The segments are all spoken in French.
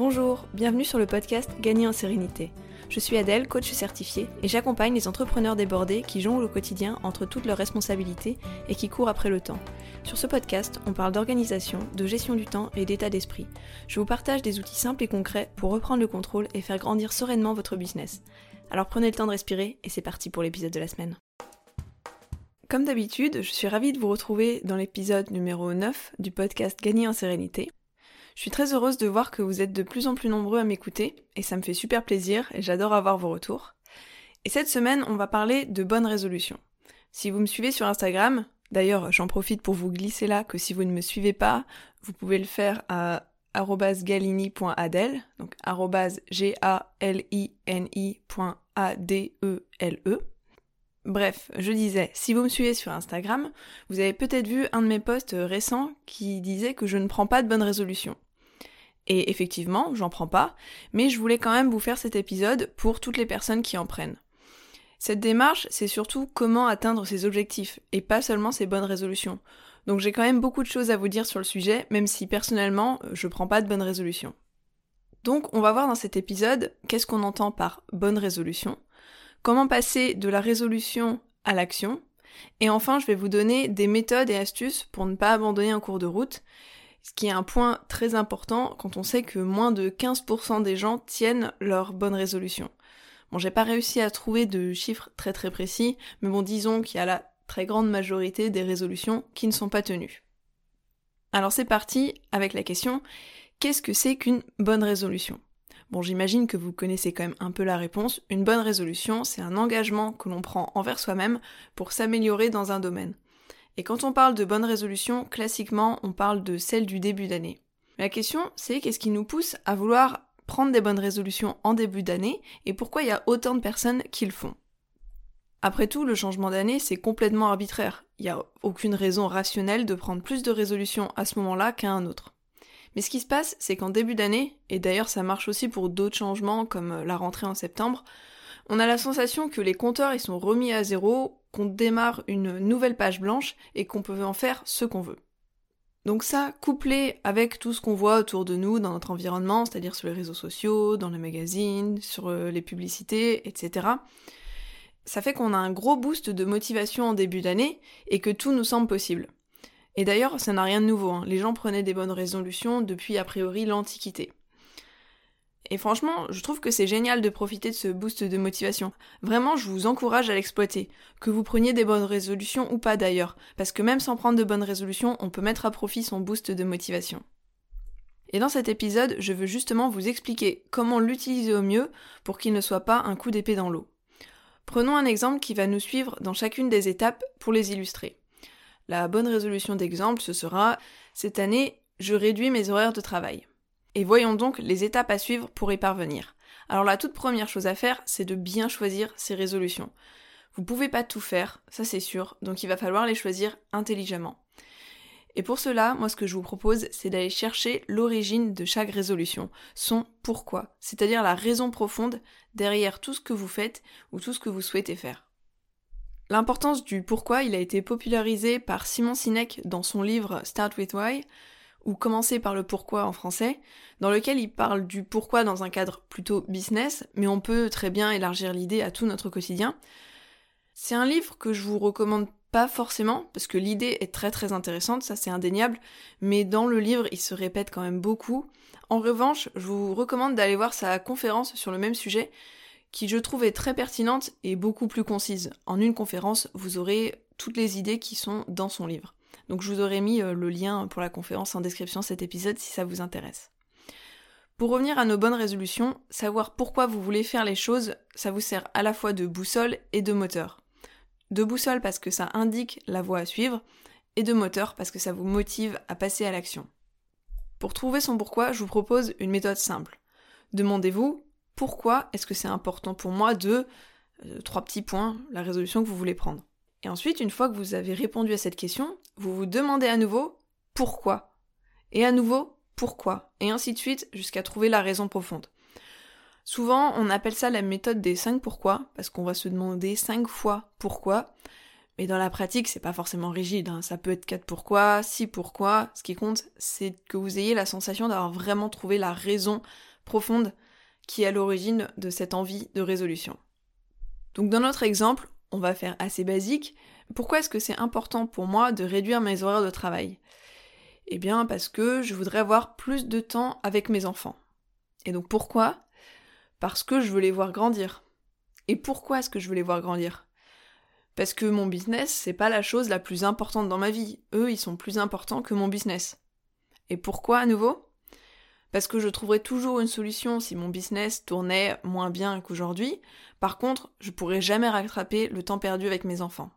Bonjour, bienvenue sur le podcast Gagner en sérénité. Je suis Adèle, coach certifiée, et j'accompagne les entrepreneurs débordés qui jonglent au quotidien entre toutes leurs responsabilités et qui courent après le temps. Sur ce podcast, on parle d'organisation, de gestion du temps et d'état d'esprit. Je vous partage des outils simples et concrets pour reprendre le contrôle et faire grandir sereinement votre business. Alors prenez le temps de respirer et c'est parti pour l'épisode de la semaine. Comme d'habitude, je suis ravie de vous retrouver dans l'épisode numéro 9 du podcast Gagner en sérénité. Je suis très heureuse de voir que vous êtes de plus en plus nombreux à m'écouter, et ça me fait super plaisir, et j'adore avoir vos retours. Et cette semaine, on va parler de bonnes résolutions. Si vous me suivez sur Instagram, d'ailleurs j'en profite pour vous glisser là que si vous ne me suivez pas, vous pouvez le faire à galini.adel, donc g-a-l-i-n-i.a-d-e-l-e. Bref, je disais, si vous me suivez sur Instagram, vous avez peut-être vu un de mes posts récents qui disait que je ne prends pas de bonnes résolutions. Et effectivement, j'en prends pas, mais je voulais quand même vous faire cet épisode pour toutes les personnes qui en prennent. Cette démarche, c'est surtout comment atteindre ses objectifs, et pas seulement ses bonnes résolutions. Donc j'ai quand même beaucoup de choses à vous dire sur le sujet, même si personnellement, je prends pas de bonnes résolutions. Donc on va voir dans cet épisode qu'est-ce qu'on entend par bonne résolution, comment passer de la résolution à l'action, et enfin je vais vous donner des méthodes et astuces pour ne pas abandonner un cours de route, ce qui est un point très important quand on sait que moins de 15% des gens tiennent leur bonne résolution. Bon, j'ai pas réussi à trouver de chiffres très très précis, mais bon, disons qu'il y a la très grande majorité des résolutions qui ne sont pas tenues. Alors c'est parti avec la question, qu'est-ce que c'est qu'une bonne résolution? Bon, j'imagine que vous connaissez quand même un peu la réponse. Une bonne résolution, c'est un engagement que l'on prend envers soi-même pour s'améliorer dans un domaine. Et quand on parle de bonne résolution, classiquement, on parle de celle du début d'année. La question, c'est qu'est-ce qui nous pousse à vouloir prendre des bonnes résolutions en début d'année et pourquoi il y a autant de personnes qui le font? Après tout, le changement d'année, c'est complètement arbitraire. Il n'y a aucune raison rationnelle de prendre plus de résolutions à ce moment-là qu'à un autre. Mais ce qui se passe, c'est qu'en début d'année, et d'ailleurs ça marche aussi pour d'autres changements comme la rentrée en septembre, on a la sensation que les compteurs ils sont remis à zéro, qu'on démarre une nouvelle page blanche et qu'on peut en faire ce qu'on veut. Donc ça, couplé avec tout ce qu'on voit autour de nous dans notre environnement, c'est-à-dire sur les réseaux sociaux, dans les magazines, sur euh, les publicités, etc., ça fait qu'on a un gros boost de motivation en début d'année et que tout nous semble possible. Et d'ailleurs, ça n'a rien de nouveau, hein. les gens prenaient des bonnes résolutions depuis a priori l'Antiquité. Et franchement, je trouve que c'est génial de profiter de ce boost de motivation. Vraiment, je vous encourage à l'exploiter. Que vous preniez des bonnes résolutions ou pas d'ailleurs. Parce que même sans prendre de bonnes résolutions, on peut mettre à profit son boost de motivation. Et dans cet épisode, je veux justement vous expliquer comment l'utiliser au mieux pour qu'il ne soit pas un coup d'épée dans l'eau. Prenons un exemple qui va nous suivre dans chacune des étapes pour les illustrer. La bonne résolution d'exemple, ce sera cette année, je réduis mes horaires de travail. Et voyons donc les étapes à suivre pour y parvenir. Alors la toute première chose à faire, c'est de bien choisir ces résolutions. Vous pouvez pas tout faire, ça c'est sûr, donc il va falloir les choisir intelligemment. Et pour cela, moi ce que je vous propose, c'est d'aller chercher l'origine de chaque résolution, son pourquoi, c'est-à-dire la raison profonde derrière tout ce que vous faites ou tout ce que vous souhaitez faire. L'importance du pourquoi, il a été popularisé par Simon Sinek dans son livre Start with Why, ou Commencer par le pourquoi en français, dans lequel il parle du pourquoi dans un cadre plutôt business, mais on peut très bien élargir l'idée à tout notre quotidien. C'est un livre que je vous recommande pas forcément, parce que l'idée est très très intéressante, ça c'est indéniable, mais dans le livre il se répète quand même beaucoup. En revanche, je vous recommande d'aller voir sa conférence sur le même sujet, qui je trouve est très pertinente et beaucoup plus concise. En une conférence, vous aurez toutes les idées qui sont dans son livre. Donc je vous aurais mis euh, le lien pour la conférence en description de cet épisode si ça vous intéresse. Pour revenir à nos bonnes résolutions, savoir pourquoi vous voulez faire les choses, ça vous sert à la fois de boussole et de moteur. De boussole parce que ça indique la voie à suivre, et de moteur parce que ça vous motive à passer à l'action. Pour trouver son pourquoi, je vous propose une méthode simple. Demandez-vous pourquoi est-ce que c'est important pour moi de euh, trois petits points, la résolution que vous voulez prendre. Et ensuite, une fois que vous avez répondu à cette question, vous vous demandez à nouveau pourquoi. Et à nouveau pourquoi. Et ainsi de suite jusqu'à trouver la raison profonde. Souvent, on appelle ça la méthode des 5 pourquoi, parce qu'on va se demander 5 fois pourquoi. Mais dans la pratique, c'est pas forcément rigide. Hein. Ça peut être 4 pourquoi, 6 pourquoi. Ce qui compte, c'est que vous ayez la sensation d'avoir vraiment trouvé la raison profonde qui est à l'origine de cette envie de résolution. Donc dans notre exemple, on va faire assez basique. Pourquoi est-ce que c'est important pour moi de réduire mes horaires de travail? Eh bien parce que je voudrais avoir plus de temps avec mes enfants. Et donc pourquoi? Parce que je veux les voir grandir. Et pourquoi est-ce que je veux les voir grandir? Parce que mon business, c'est pas la chose la plus importante dans ma vie. Eux, ils sont plus importants que mon business. Et pourquoi à nouveau? Parce que je trouverais toujours une solution si mon business tournait moins bien qu'aujourd'hui. Par contre, je pourrais jamais rattraper le temps perdu avec mes enfants.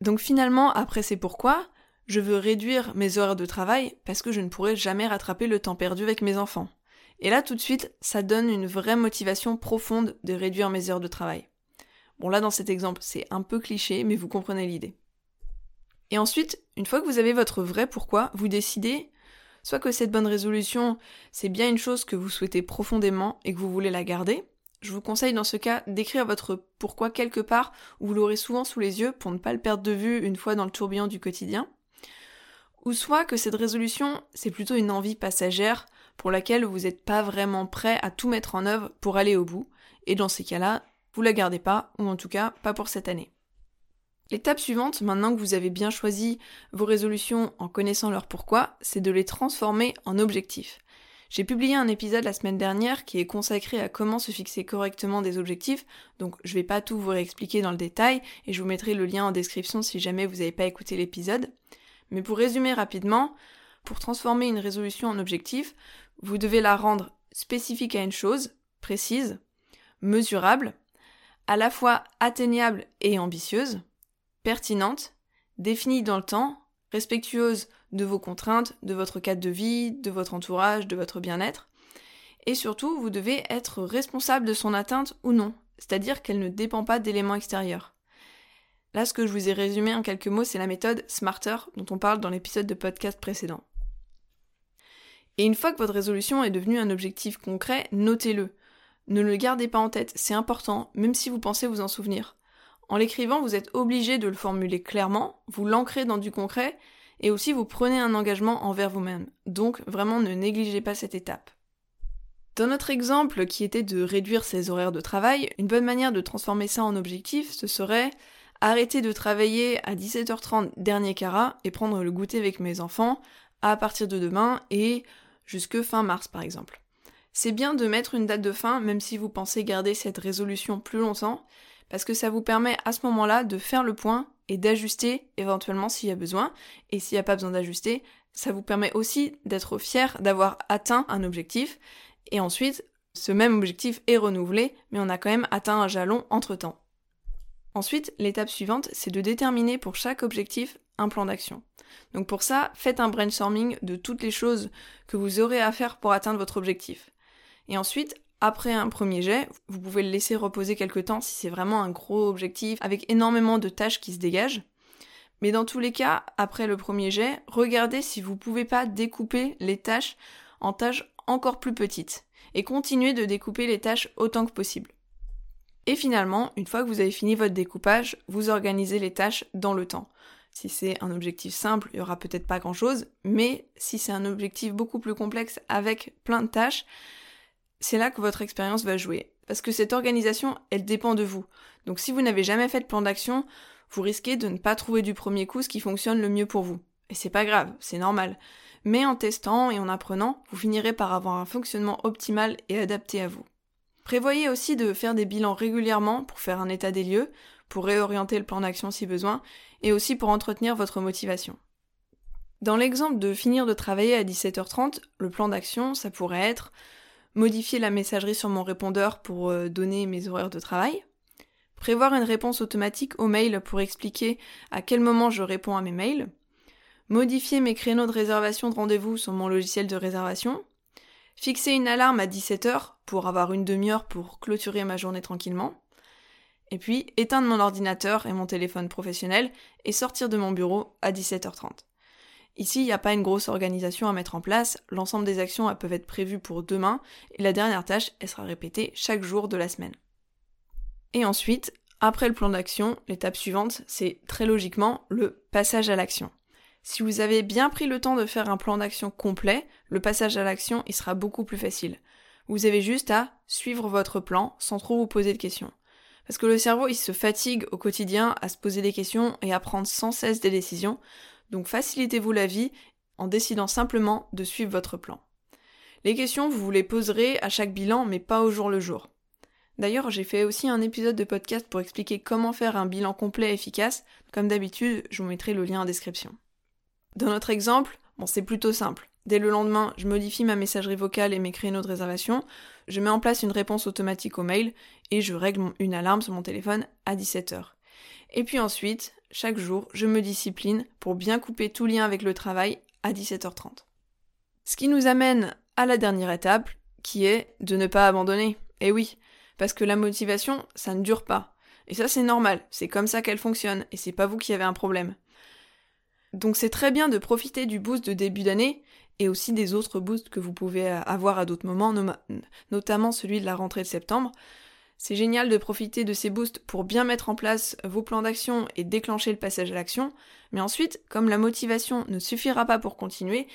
Donc finalement, après c'est pourquoi, je veux réduire mes heures de travail parce que je ne pourrais jamais rattraper le temps perdu avec mes enfants. Et là tout de suite, ça donne une vraie motivation profonde de réduire mes heures de travail. Bon là dans cet exemple, c'est un peu cliché, mais vous comprenez l'idée. Et ensuite, une fois que vous avez votre vrai pourquoi, vous décidez soit que cette bonne résolution, c'est bien une chose que vous souhaitez profondément et que vous voulez la garder. Je vous conseille dans ce cas d'écrire votre pourquoi quelque part où vous l'aurez souvent sous les yeux pour ne pas le perdre de vue une fois dans le tourbillon du quotidien. Ou soit que cette résolution, c'est plutôt une envie passagère pour laquelle vous n'êtes pas vraiment prêt à tout mettre en œuvre pour aller au bout. Et dans ces cas-là, vous la gardez pas, ou en tout cas pas pour cette année. L'étape suivante, maintenant que vous avez bien choisi vos résolutions en connaissant leur pourquoi, c'est de les transformer en objectifs. J'ai publié un épisode la semaine dernière qui est consacré à comment se fixer correctement des objectifs, donc je vais pas tout vous réexpliquer dans le détail et je vous mettrai le lien en description si jamais vous n'avez pas écouté l'épisode. Mais pour résumer rapidement, pour transformer une résolution en objectif, vous devez la rendre spécifique à une chose, précise, mesurable, à la fois atteignable et ambitieuse, pertinente, définie dans le temps, respectueuse de vos contraintes, de votre cadre de vie, de votre entourage, de votre bien-être. Et surtout, vous devez être responsable de son atteinte ou non, c'est-à-dire qu'elle ne dépend pas d'éléments extérieurs. Là, ce que je vous ai résumé en quelques mots, c'est la méthode Smarter dont on parle dans l'épisode de podcast précédent. Et une fois que votre résolution est devenue un objectif concret, notez-le. Ne le gardez pas en tête, c'est important, même si vous pensez vous en souvenir. En l'écrivant, vous êtes obligé de le formuler clairement, vous l'ancrez dans du concret, et aussi vous prenez un engagement envers vous-même. Donc vraiment ne négligez pas cette étape. Dans notre exemple qui était de réduire ses horaires de travail, une bonne manière de transformer ça en objectif, ce serait arrêter de travailler à 17h30 dernier carat et prendre le goûter avec mes enfants à partir de demain et jusque fin mars par exemple. C'est bien de mettre une date de fin même si vous pensez garder cette résolution plus longtemps, parce que ça vous permet à ce moment-là de faire le point et d'ajuster éventuellement s'il y a besoin. Et s'il n'y a pas besoin d'ajuster, ça vous permet aussi d'être fier d'avoir atteint un objectif. Et ensuite, ce même objectif est renouvelé, mais on a quand même atteint un jalon entre-temps. Ensuite, l'étape suivante, c'est de déterminer pour chaque objectif un plan d'action. Donc pour ça, faites un brainstorming de toutes les choses que vous aurez à faire pour atteindre votre objectif. Et ensuite, après un premier jet, vous pouvez le laisser reposer quelque temps si c'est vraiment un gros objectif avec énormément de tâches qui se dégagent. Mais dans tous les cas, après le premier jet, regardez si vous pouvez pas découper les tâches en tâches encore plus petites et continuez de découper les tâches autant que possible. Et finalement, une fois que vous avez fini votre découpage, vous organisez les tâches dans le temps. Si c'est un objectif simple, il y aura peut-être pas grand chose, mais si c'est un objectif beaucoup plus complexe avec plein de tâches, c'est là que votre expérience va jouer. Parce que cette organisation, elle dépend de vous. Donc si vous n'avez jamais fait de plan d'action, vous risquez de ne pas trouver du premier coup ce qui fonctionne le mieux pour vous. Et c'est pas grave, c'est normal. Mais en testant et en apprenant, vous finirez par avoir un fonctionnement optimal et adapté à vous. Prévoyez aussi de faire des bilans régulièrement pour faire un état des lieux, pour réorienter le plan d'action si besoin, et aussi pour entretenir votre motivation. Dans l'exemple de finir de travailler à 17h30, le plan d'action, ça pourrait être modifier la messagerie sur mon répondeur pour euh, donner mes horaires de travail, prévoir une réponse automatique aux mails pour expliquer à quel moment je réponds à mes mails, modifier mes créneaux de réservation de rendez-vous sur mon logiciel de réservation, fixer une alarme à 17h pour avoir une demi-heure pour clôturer ma journée tranquillement, et puis éteindre mon ordinateur et mon téléphone professionnel et sortir de mon bureau à 17h30. Ici, il n'y a pas une grosse organisation à mettre en place, l'ensemble des actions peuvent être prévues pour demain, et la dernière tâche, elle sera répétée chaque jour de la semaine. Et ensuite, après le plan d'action, l'étape suivante, c'est très logiquement le passage à l'action. Si vous avez bien pris le temps de faire un plan d'action complet, le passage à l'action, il sera beaucoup plus facile. Vous avez juste à suivre votre plan sans trop vous poser de questions. Parce que le cerveau, il se fatigue au quotidien à se poser des questions et à prendre sans cesse des décisions. Donc facilitez-vous la vie en décidant simplement de suivre votre plan. Les questions, vous les poserez à chaque bilan, mais pas au jour le jour. D'ailleurs, j'ai fait aussi un épisode de podcast pour expliquer comment faire un bilan complet et efficace. Comme d'habitude, je vous mettrai le lien en description. Dans notre exemple, bon, c'est plutôt simple. Dès le lendemain, je modifie ma messagerie vocale et mes créneaux de réservation, je mets en place une réponse automatique au mail et je règle une alarme sur mon téléphone à 17h. Et puis ensuite, chaque jour, je me discipline pour bien couper tout lien avec le travail à 17h30. Ce qui nous amène à la dernière étape, qui est de ne pas abandonner. Et oui, parce que la motivation, ça ne dure pas. Et ça, c'est normal, c'est comme ça qu'elle fonctionne, et c'est pas vous qui avez un problème. Donc c'est très bien de profiter du boost de début d'année, et aussi des autres boosts que vous pouvez avoir à d'autres moments, notamment celui de la rentrée de septembre. C'est génial de profiter de ces boosts pour bien mettre en place vos plans d'action et déclencher le passage à l'action, mais ensuite, comme la motivation ne suffira pas pour continuer,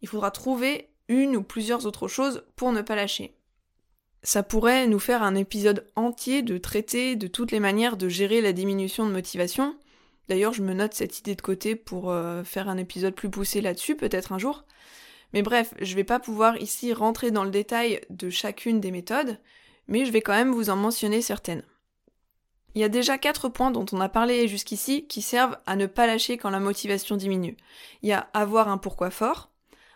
il faudra trouver une ou plusieurs autres choses pour ne pas lâcher. Ça pourrait nous faire un épisode entier de traiter de toutes les manières de gérer la diminution de motivation. D'ailleurs, je me note cette idée de côté pour euh, faire un épisode plus poussé là-dessus, peut-être un jour. Mais bref, je vais pas pouvoir ici rentrer dans le détail de chacune des méthodes, mais je vais quand même vous en mentionner certaines. Il y a déjà quatre points dont on a parlé jusqu'ici qui servent à ne pas lâcher quand la motivation diminue. Il y a avoir un pourquoi fort,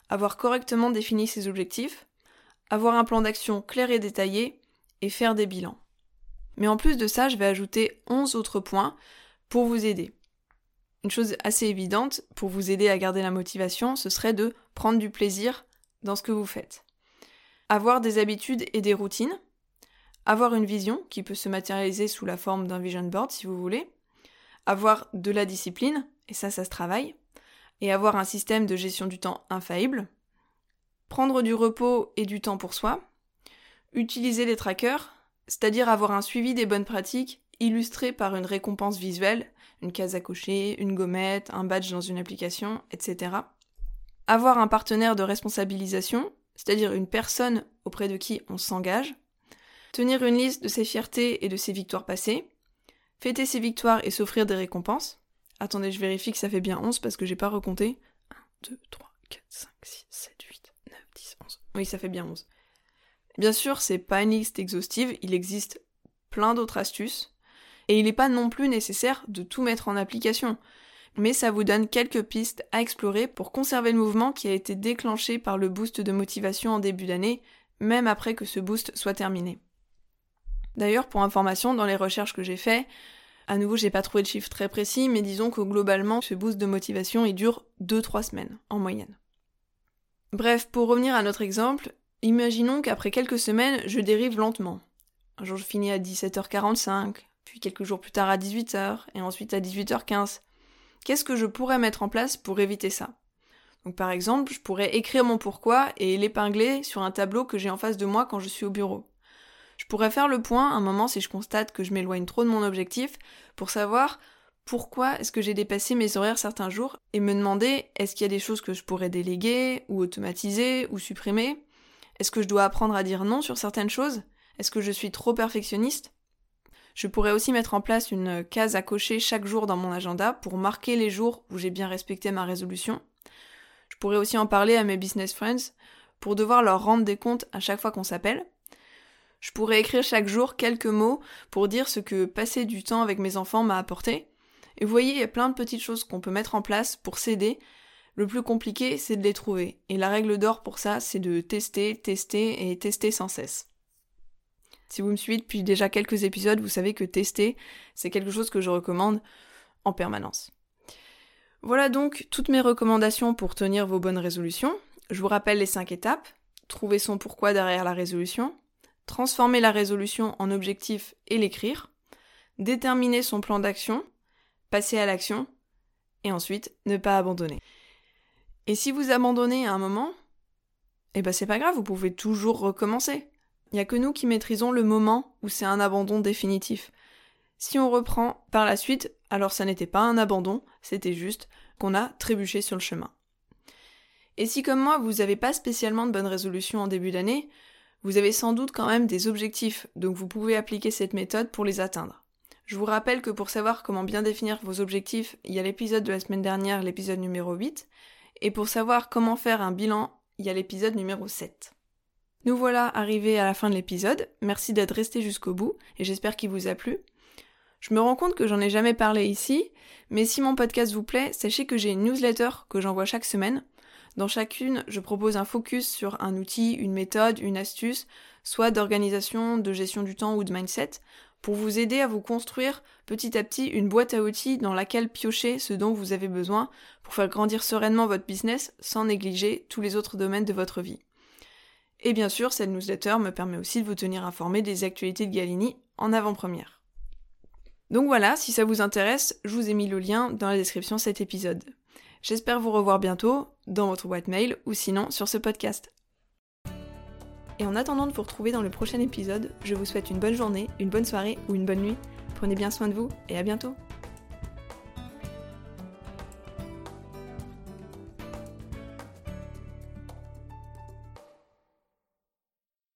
avoir correctement défini ses objectifs, avoir un plan d'action clair et détaillé, et faire des bilans. Mais en plus de ça, je vais ajouter 11 autres points pour vous aider. Une chose assez évidente pour vous aider à garder la motivation, ce serait de prendre du plaisir dans ce que vous faites. Avoir des habitudes et des routines. Avoir une vision qui peut se matérialiser sous la forme d'un vision board si vous voulez. Avoir de la discipline, et ça, ça se travaille. Et avoir un système de gestion du temps infaillible prendre du repos et du temps pour soi, utiliser les trackers, c'est-à-dire avoir un suivi des bonnes pratiques illustré par une récompense visuelle, une case à cocher, une gommette, un badge dans une application, etc. Avoir un partenaire de responsabilisation, c'est-à-dire une personne auprès de qui on s'engage. Tenir une liste de ses fiertés et de ses victoires passées. Fêter ses victoires et s'offrir des récompenses. Attendez, je vérifie que ça fait bien 11 parce que j'ai pas recompté. 1, 2, 3, 4, 5, 6, 7, 8. Oui, ça fait bien 11. Bien sûr, c'est pas une liste exhaustive, il existe plein d'autres astuces, et il n'est pas non plus nécessaire de tout mettre en application, mais ça vous donne quelques pistes à explorer pour conserver le mouvement qui a été déclenché par le boost de motivation en début d'année, même après que ce boost soit terminé. D'ailleurs, pour information, dans les recherches que j'ai faites, à nouveau, j'ai pas trouvé de chiffre très précis, mais disons que globalement, ce boost de motivation, il dure 2-3 semaines, en moyenne. Bref, pour revenir à notre exemple, imaginons qu'après quelques semaines, je dérive lentement. Un jour, je finis à 17h45, puis quelques jours plus tard à 18h, et ensuite à 18h15. Qu'est-ce que je pourrais mettre en place pour éviter ça? Donc par exemple, je pourrais écrire mon pourquoi et l'épingler sur un tableau que j'ai en face de moi quand je suis au bureau. Je pourrais faire le point un moment si je constate que je m'éloigne trop de mon objectif pour savoir pourquoi est-ce que j'ai dépassé mes horaires certains jours et me demander est-ce qu'il y a des choses que je pourrais déléguer ou automatiser ou supprimer? Est-ce que je dois apprendre à dire non sur certaines choses? Est-ce que je suis trop perfectionniste? Je pourrais aussi mettre en place une case à cocher chaque jour dans mon agenda pour marquer les jours où j'ai bien respecté ma résolution. Je pourrais aussi en parler à mes business friends pour devoir leur rendre des comptes à chaque fois qu'on s'appelle. Je pourrais écrire chaque jour quelques mots pour dire ce que passer du temps avec mes enfants m'a apporté et vous voyez, il y a plein de petites choses qu'on peut mettre en place pour s'aider. Le plus compliqué, c'est de les trouver. Et la règle d'or pour ça, c'est de tester, tester et tester sans cesse. Si vous me suivez depuis déjà quelques épisodes, vous savez que tester, c'est quelque chose que je recommande en permanence. Voilà donc toutes mes recommandations pour tenir vos bonnes résolutions. Je vous rappelle les cinq étapes. Trouver son pourquoi derrière la résolution. Transformer la résolution en objectif et l'écrire. Déterminer son plan d'action passer à l'action, et ensuite ne pas abandonner. Et si vous abandonnez à un moment, eh ben c'est pas grave, vous pouvez toujours recommencer. Il n'y a que nous qui maîtrisons le moment où c'est un abandon définitif. Si on reprend par la suite, alors ça n'était pas un abandon, c'était juste qu'on a trébuché sur le chemin. Et si comme moi vous n'avez pas spécialement de bonnes résolutions en début d'année, Vous avez sans doute quand même des objectifs, donc vous pouvez appliquer cette méthode pour les atteindre. Je vous rappelle que pour savoir comment bien définir vos objectifs, il y a l'épisode de la semaine dernière, l'épisode numéro 8, et pour savoir comment faire un bilan, il y a l'épisode numéro 7. Nous voilà arrivés à la fin de l'épisode, merci d'être resté jusqu'au bout, et j'espère qu'il vous a plu. Je me rends compte que j'en ai jamais parlé ici, mais si mon podcast vous plaît, sachez que j'ai une newsletter que j'envoie chaque semaine. Dans chacune, je propose un focus sur un outil, une méthode, une astuce, soit d'organisation, de gestion du temps ou de mindset, pour vous aider à vous construire petit à petit une boîte à outils dans laquelle piocher ce dont vous avez besoin pour faire grandir sereinement votre business sans négliger tous les autres domaines de votre vie. Et bien sûr, cette newsletter me permet aussi de vous tenir informé des actualités de Galini en avant-première. Donc voilà, si ça vous intéresse, je vous ai mis le lien dans la description de cet épisode. J'espère vous revoir bientôt dans votre boîte mail ou sinon sur ce podcast. Et en attendant de vous retrouver dans le prochain épisode, je vous souhaite une bonne journée, une bonne soirée ou une bonne nuit. Prenez bien soin de vous et à bientôt